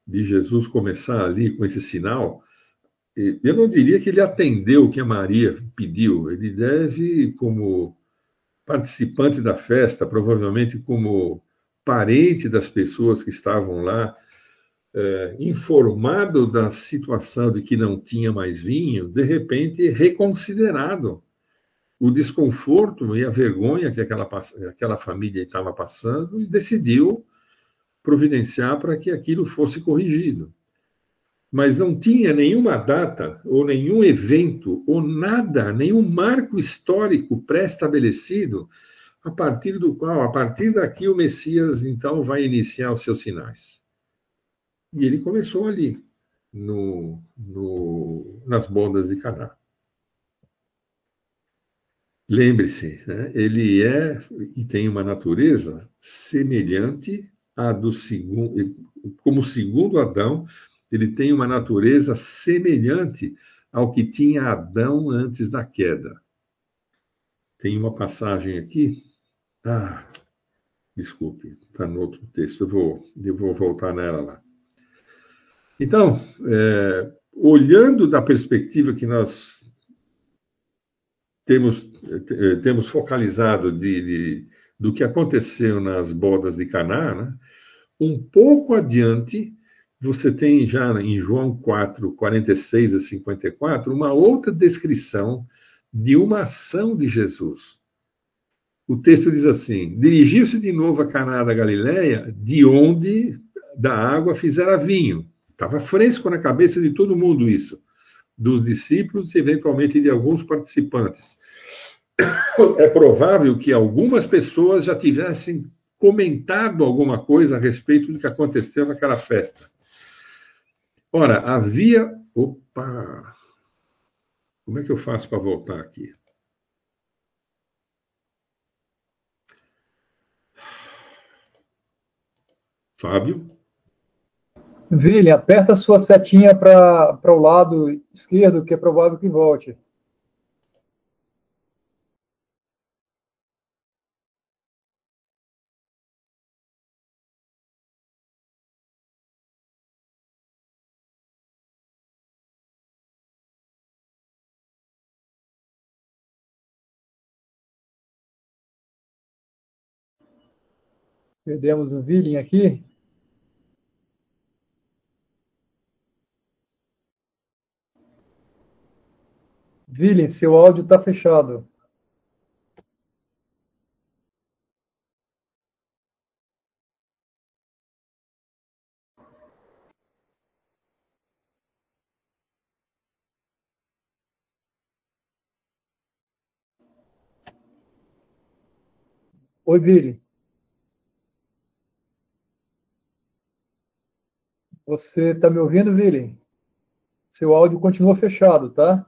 S2: de Jesus começar ali com esse sinal, eu não diria que ele atendeu o que a Maria pediu. Ele deve, como participante da festa, provavelmente como parente das pessoas que estavam lá, é, informado da situação de que não tinha mais vinho, de repente reconsiderado o desconforto e a vergonha que aquela, aquela família estava passando e decidiu providenciar para que aquilo fosse corrigido mas não tinha nenhuma data ou nenhum evento ou nada, nenhum marco histórico pré-estabelecido a partir do qual, a partir daqui, o Messias então vai iniciar os seus sinais. E ele começou ali, no, no, nas bodas de Caná. Lembre-se, né, ele é e tem uma natureza semelhante à do segundo, como segundo Adão, ele tem uma natureza semelhante ao que tinha Adão antes da queda. Tem uma passagem aqui. Ah, desculpe, está no outro texto, eu vou, eu vou voltar nela lá. Então, é, olhando da perspectiva que nós temos, é, temos focalizado de, de, do que aconteceu nas bodas de Caná, né, um pouco adiante você tem já em João 4, 46 a 54, uma outra descrição de uma ação de Jesus. O texto diz assim: Dirigiu-se de novo a Caná da Galileia, de onde da água fizera vinho. Estava fresco na cabeça de todo mundo isso, dos discípulos e eventualmente de alguns participantes. É provável que algumas pessoas já tivessem comentado alguma coisa a respeito do que aconteceu naquela festa. Ora, havia. Opa! Como é que eu faço para voltar aqui? Fábio.
S3: Vili, aperta sua setinha para o lado esquerdo, que é provável que volte. Perdemos o Villain aqui. Villain, seu áudio está fechado. Oi, Vili. Você está me ouvindo, Vili? Seu áudio continua fechado, tá?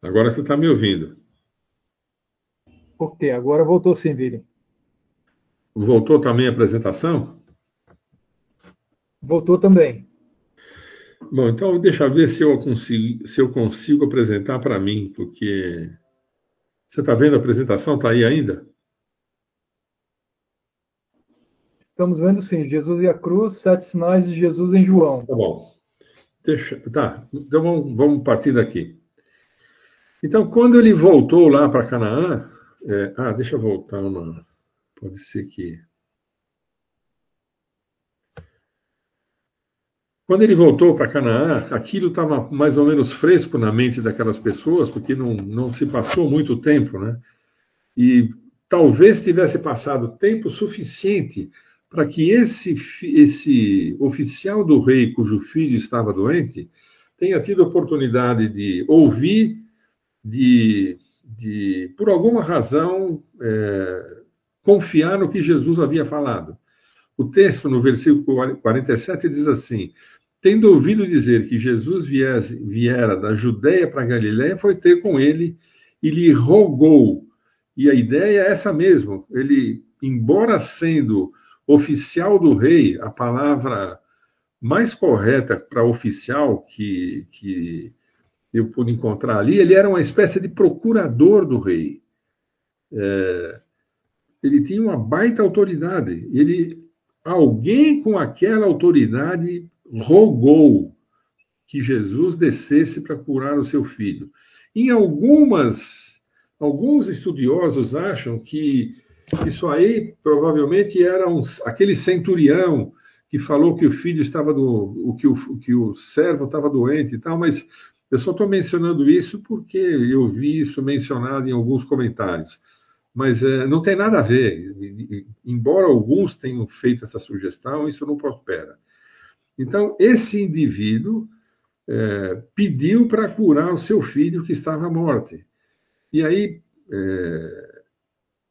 S2: Agora você está me ouvindo.
S3: Ok, agora voltou sim, Vili.
S2: Voltou também a apresentação?
S3: Voltou também.
S2: Bom, então deixa eu ver se eu consigo, se eu consigo apresentar para mim, porque você está vendo a apresentação? Está aí ainda?
S3: Estamos vendo sim. Jesus e a cruz, sete sinais de Jesus em João.
S2: Tá bom. Deixa, tá, então vamos, vamos partir daqui. Então, quando ele voltou lá para Canaã, é, ah, deixa eu voltar uma. Pode ser que. Quando ele voltou para Canaã, aquilo estava mais ou menos fresco na mente daquelas pessoas, porque não, não se passou muito tempo, né? E talvez tivesse passado tempo suficiente para que esse, esse oficial do rei, cujo filho estava doente, tenha tido oportunidade de ouvir, de de, por alguma razão, é, confiar no que Jesus havia falado. O texto, no versículo 47, diz assim: Tendo ouvido dizer que Jesus viesse, viera da Judéia para Galiléia, foi ter com ele e lhe rogou. E a ideia é essa mesmo. Ele, embora sendo oficial do rei, a palavra mais correta para oficial que, que eu pude encontrar ali, ele era uma espécie de procurador do rei. É, ele tinha uma baita autoridade. Ele, alguém com aquela autoridade rogou que Jesus descesse para curar o seu filho. Em algumas, alguns estudiosos acham que isso aí provavelmente era um, aquele centurião que falou que o filho estava do, o que o, que o servo estava doente e tal, mas eu só estou mencionando isso porque eu vi isso mencionado em alguns comentários. Mas é, não tem nada a ver. Embora alguns tenham feito essa sugestão, isso não prospera. Então, esse indivíduo é, pediu para curar o seu filho que estava à morte. E aí, é,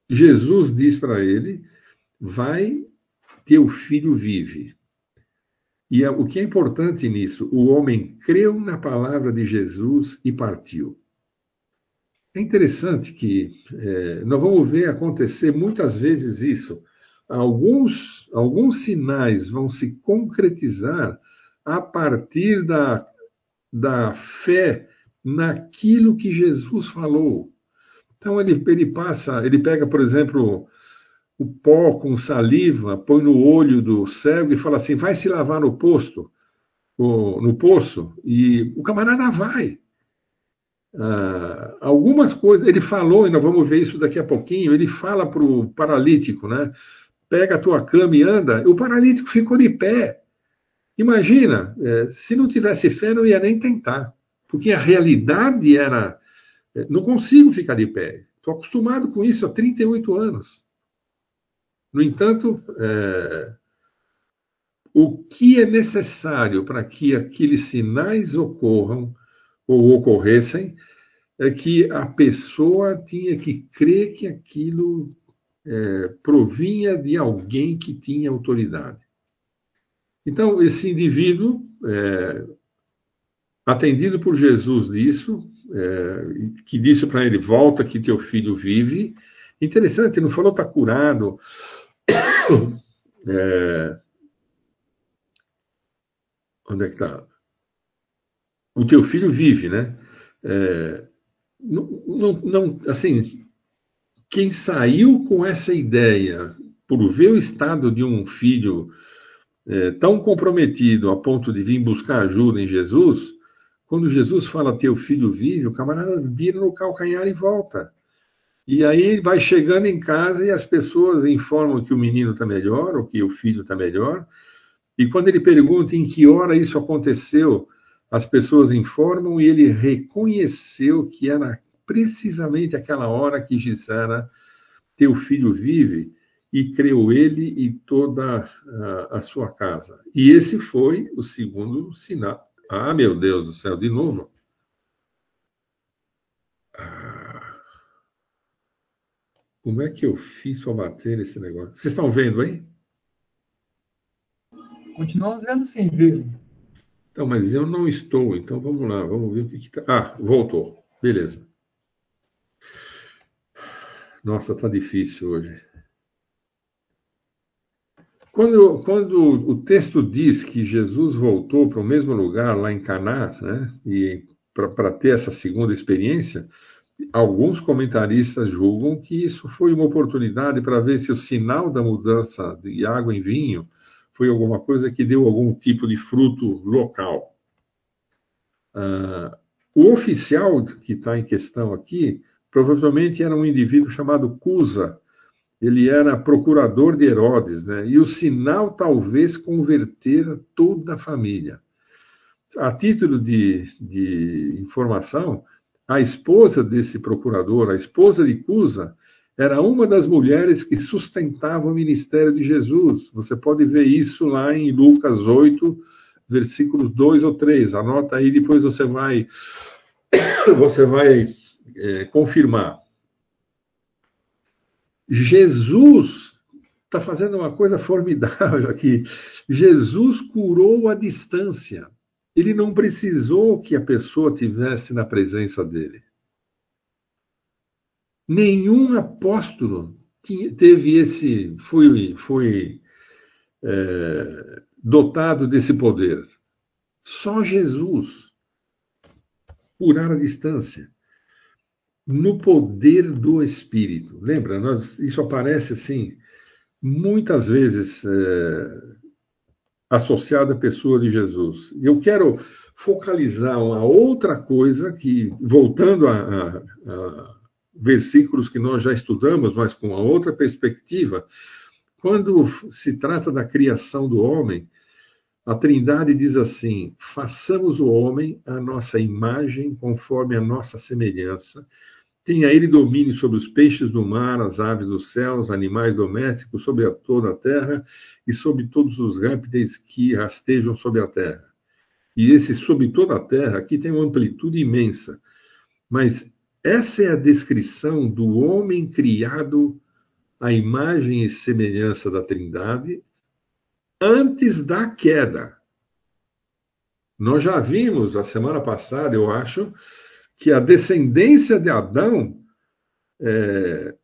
S2: Jesus diz para ele: Vai, teu filho vive. E o que é importante nisso? O homem creu na palavra de Jesus e partiu. É interessante que é, nós vamos ver acontecer muitas vezes isso. Alguns, alguns sinais vão se concretizar a partir da, da fé naquilo que Jesus falou. Então ele, ele passa, ele pega, por exemplo, o pó com saliva, põe no olho do cego e fala assim: vai se lavar no posto, no poço, e o camarada vai. Ah, algumas coisas, ele falou, e nós vamos ver isso daqui a pouquinho, ele fala para o paralítico, né? Pega a tua cama e anda. O paralítico ficou de pé. Imagina, é, se não tivesse fé, não ia nem tentar. Porque a realidade era: é, não consigo ficar de pé. Estou acostumado com isso há 38 anos. No entanto, é, o que é necessário para que aqueles sinais ocorram ou ocorressem é que a pessoa tinha que crer que aquilo é, provinha de alguém que tinha autoridade. Então, esse indivíduo, é, atendido por Jesus disso, é, que disse para ele: Volta que teu filho vive. Interessante, não falou está curado. *coughs* É, onde é que está? O teu filho vive, né? É, não, não, não, assim, quem saiu com essa ideia por ver o estado de um filho é, tão comprometido a ponto de vir buscar ajuda em Jesus, quando Jesus fala teu filho vive, o camarada vira no calcanhar e volta. E aí vai chegando em casa e as pessoas informam que o menino está melhor, ou que o filho está melhor. E quando ele pergunta em que hora isso aconteceu, as pessoas informam e ele reconheceu que era precisamente aquela hora que Gisela, teu filho vive, e creu ele e toda a, a sua casa. E esse foi o segundo sinal. Ah, meu Deus do céu, de novo. Como é que eu fiz para bater esse negócio? Vocês estão vendo aí?
S3: Continuamos vendo sim, viu?
S2: Então, mas eu não estou, então vamos lá, vamos ver o que está. Ah, voltou. Beleza. Nossa, tá difícil hoje. Quando, quando o texto diz que Jesus voltou para o mesmo lugar lá em Caná, né, e para ter essa segunda experiência, alguns comentaristas julgam que isso foi uma oportunidade para ver se o sinal da mudança de água em vinho foi alguma coisa que deu algum tipo de fruto local. Uh, o oficial que está em questão aqui provavelmente era um indivíduo chamado Cusa, ele era procurador de Herodes, né? e o sinal talvez converter toda a família. A título de, de informação, a esposa desse procurador, a esposa de Cusa, era uma das mulheres que sustentava o ministério de Jesus. Você pode ver isso lá em Lucas 8, versículos 2 ou 3. Anota aí, depois você vai, *coughs* você vai é, confirmar. Jesus está fazendo uma coisa formidável aqui. Jesus curou a distância. Ele não precisou que a pessoa tivesse na presença dele. Nenhum apóstolo teve esse, foi, foi é, dotado desse poder. Só Jesus curar a distância no poder do Espírito. Lembra, nós, isso aparece assim, muitas vezes é, associado à pessoa de Jesus. Eu quero focalizar uma outra coisa que, voltando a, a, a versículos que nós já estudamos, mas com uma outra perspectiva, quando se trata da criação do homem, a Trindade diz assim: façamos o homem a nossa imagem, conforme a nossa semelhança, Tenha ele domínio sobre os peixes do mar, as aves dos céus, animais domésticos, sobre toda a terra e sobre todos os répteis que rastejam sobre a terra. E esse sobre toda a terra aqui tem uma amplitude imensa. Mas essa é a descrição do homem criado à imagem e semelhança da Trindade antes da queda. Nós já vimos a semana passada, eu acho, que a descendência de Adão, é,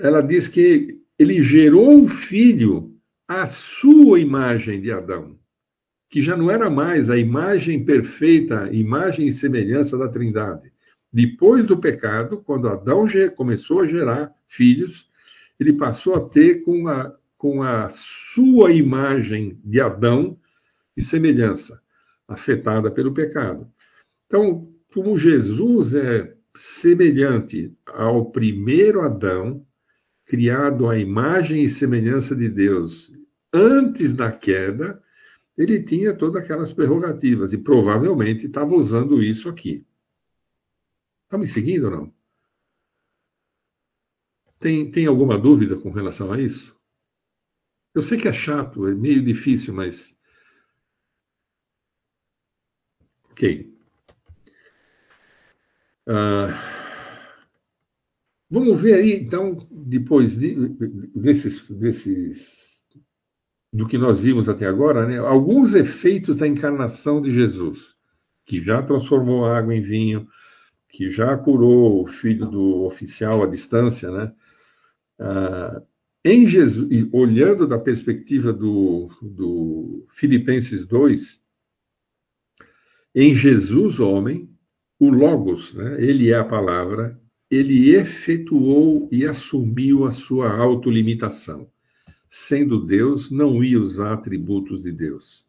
S2: ela diz que ele gerou um filho à sua imagem de Adão, que já não era mais a imagem perfeita, imagem e semelhança da Trindade. Depois do pecado, quando Adão começou a gerar filhos, ele passou a ter com a, com a sua imagem de Adão e semelhança, afetada pelo pecado. Então, como Jesus é semelhante ao primeiro Adão, criado à imagem e semelhança de Deus antes da queda, ele tinha todas aquelas prerrogativas e provavelmente estava usando isso aqui. Está me seguindo ou não? Tem, tem alguma dúvida com relação a isso? Eu sei que é chato, é meio difícil, mas. Ok. Ah, vamos ver aí, então, depois de, desses, desses, do que nós vimos até agora, né, alguns efeitos da encarnação de Jesus, que já transformou a água em vinho, que já curou o filho do oficial à distância, né? Ah, em Jesus, olhando da perspectiva do, do Filipenses 2, em Jesus, homem, o Logos, né, ele é a palavra, ele efetuou e assumiu a sua autolimitação. Sendo Deus, não ia usar atributos de Deus.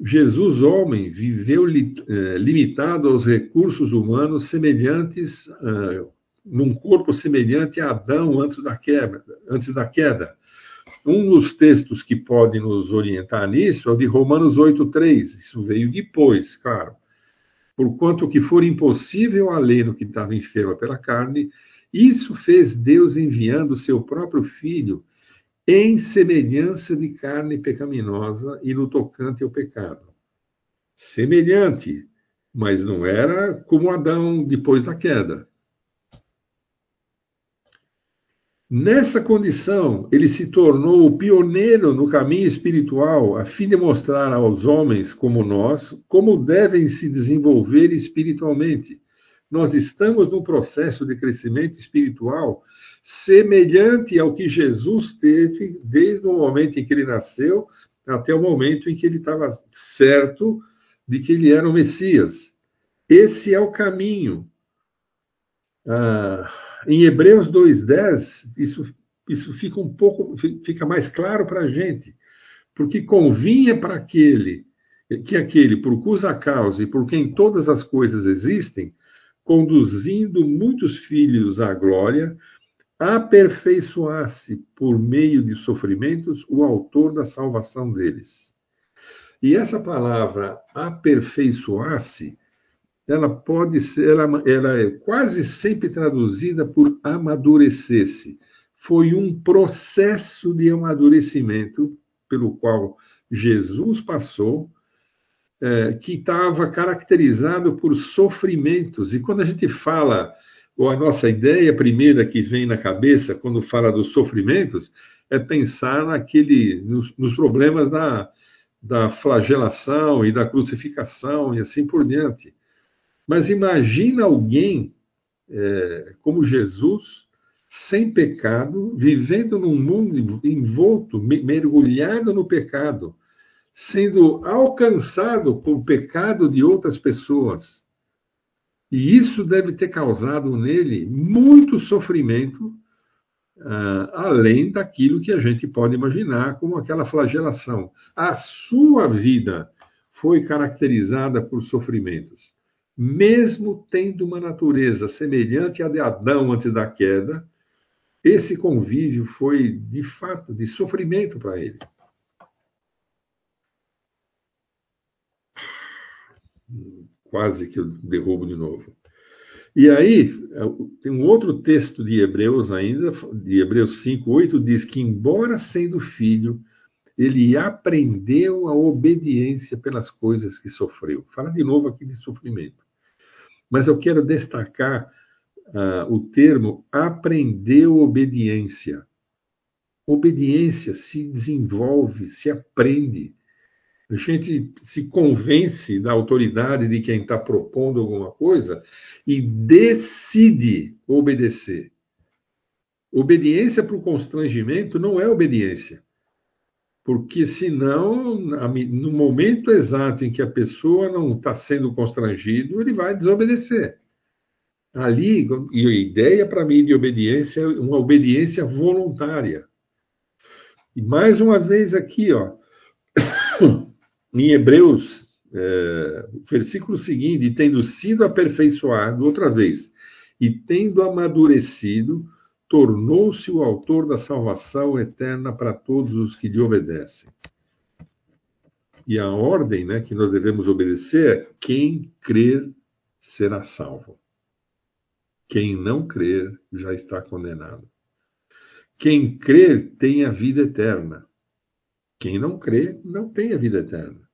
S2: Jesus, homem, viveu li, eh, limitado aos recursos humanos semelhantes, ah, num corpo semelhante a Adão antes da queda. Antes da queda. Um dos textos que pode nos orientar nisso é o de Romanos 8,3. Isso veio depois, claro. Porquanto que for impossível a lei no que estava enferma pela carne, isso fez Deus enviando o seu próprio Filho em semelhança de carne pecaminosa e no tocante ao pecado. Semelhante, mas não era como Adão depois da queda. Nessa condição, ele se tornou o pioneiro no caminho espiritual, a fim de mostrar aos homens como nós como devem se desenvolver espiritualmente. Nós estamos num processo de crescimento espiritual semelhante ao que Jesus teve desde o momento em que ele nasceu até o momento em que ele estava certo de que ele era o Messias. Esse é o caminho. Ah, em Hebreus 2,10, isso, isso fica um pouco, fica mais claro para a gente, porque convinha para aquele, que aquele, por cuja causa e por quem todas as coisas existem, conduzindo muitos filhos à glória, aperfeiçoasse por meio de sofrimentos o autor da salvação deles. E essa palavra aperfeiçoar-se ela pode ser, ela, ela é quase sempre traduzida por amadurecer-se. Foi um processo de amadurecimento pelo qual Jesus passou, é, que estava caracterizado por sofrimentos. E quando a gente fala, ou a nossa ideia primeira que vem na cabeça quando fala dos sofrimentos, é pensar naquele, nos, nos problemas da, da flagelação e da crucificação e assim por diante. Mas imagina alguém é, como Jesus, sem pecado, vivendo num mundo envolto, mergulhado no pecado, sendo alcançado por pecado de outras pessoas. E isso deve ter causado nele muito sofrimento, uh, além daquilo que a gente pode imaginar como aquela flagelação. A sua vida foi caracterizada por sofrimentos mesmo tendo uma natureza semelhante à de Adão antes da queda, esse convívio foi, de fato, de sofrimento para ele. Quase que eu derrubo de novo. E aí, tem um outro texto de Hebreus ainda, de Hebreus 5, 8, diz que, embora sendo filho, ele aprendeu a obediência pelas coisas que sofreu. Fala de novo aqui de sofrimento. Mas eu quero destacar uh, o termo aprendeu obediência. Obediência se desenvolve, se aprende. A gente se convence da autoridade de quem está propondo alguma coisa e decide obedecer. Obediência para o constrangimento não é obediência. Porque senão, no momento exato em que a pessoa não está sendo constrangido, ele vai desobedecer. Ali, e a ideia para mim de obediência é uma obediência voluntária. E mais uma vez aqui, ó, *coughs* em Hebreus, é, versículo seguinte, tendo sido aperfeiçoado outra vez, e tendo amadurecido, tornou-se o autor da salvação eterna para todos os que lhe obedecem. E a ordem né, que nós devemos obedecer é: quem crer será salvo. Quem não crer já está condenado. Quem crer tem a vida eterna. Quem não crê não tem a vida eterna.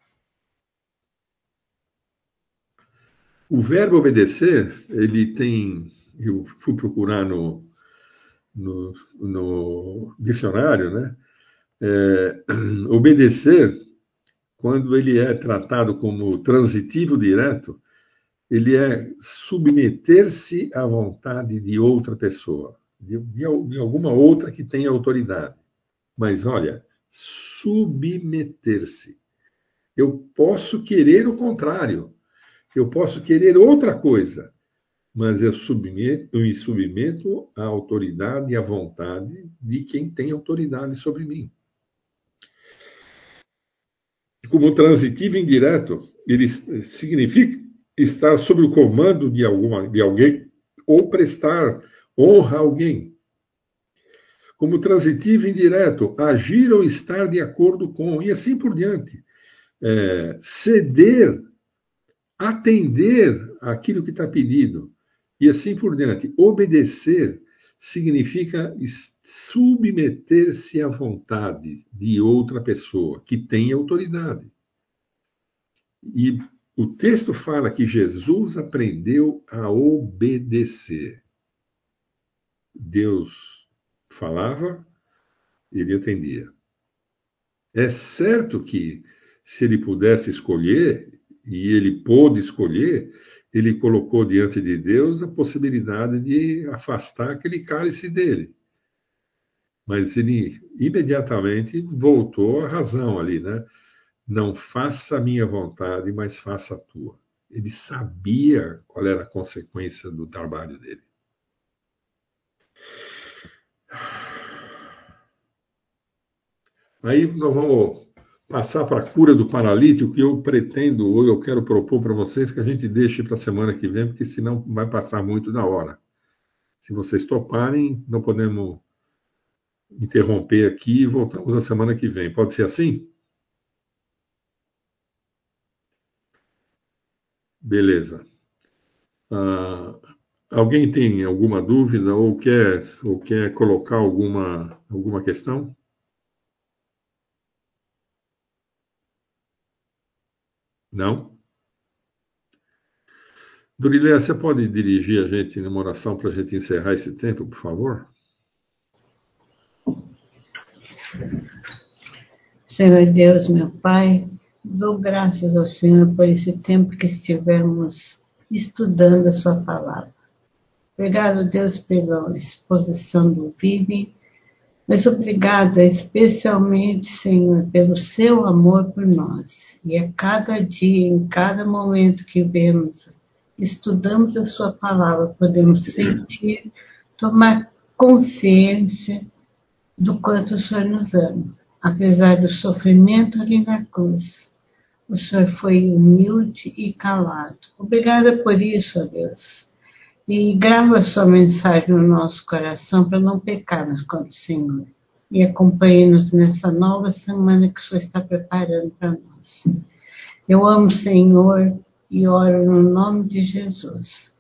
S2: O verbo obedecer, ele tem. Eu fui procurar no, no, no dicionário, né? É, *clears throat* obedecer, quando ele é tratado como transitivo direto, ele é submeter-se à vontade de outra pessoa, de, de, de alguma outra que tenha autoridade. Mas olha, submeter-se. Eu posso querer o contrário. Eu posso querer outra coisa, mas eu, submeto, eu me submeto à autoridade e à vontade de quem tem autoridade sobre mim. Como transitivo indireto, ele significa estar sob o comando de, alguma, de alguém ou prestar honra a alguém. Como transitivo indireto, agir ou estar de acordo com, e assim por diante. É, ceder atender aquilo que está pedido e assim por diante. Obedecer significa submeter-se à vontade de outra pessoa que tem autoridade. E o texto fala que Jesus aprendeu a obedecer. Deus falava, ele atendia. É certo que se ele pudesse escolher, e ele pôde escolher, ele colocou diante de Deus a possibilidade de afastar aquele cálice dele. Mas ele imediatamente voltou à razão ali, né? Não faça a minha vontade, mas faça a tua. Ele sabia qual era a consequência do trabalho dele. Aí nós vamos passar para a cura do paralítico, que eu pretendo, ou eu quero propor para vocês que a gente deixe para a semana que vem, porque senão vai passar muito da hora. Se vocês toparem, não podemos interromper aqui e voltamos na semana que vem. Pode ser assim? Beleza. Ah, alguém tem alguma dúvida ou quer, ou quer colocar alguma, alguma questão? Não? Durilé, você pode dirigir a gente numa oração para a gente encerrar esse tempo, por favor?
S4: Senhor Deus, meu Pai, dou graças ao Senhor por esse tempo que estivermos estudando a Sua palavra. Obrigado, Deus, pela exposição do Vive mas obrigada especialmente, Senhor, pelo seu amor por nós. E a cada dia, em cada momento que vemos, estudamos a Sua palavra, podemos sentir, tomar consciência do quanto o Senhor nos ama. Apesar do sofrimento ali na cruz, o Senhor foi humilde e calado. Obrigada por isso, ó Deus e grava sua mensagem no nosso coração para não pecarmos contra o Senhor. E acompanhe-nos nessa nova semana que o Senhor está preparando para nós. Eu amo o Senhor e oro no nome de Jesus.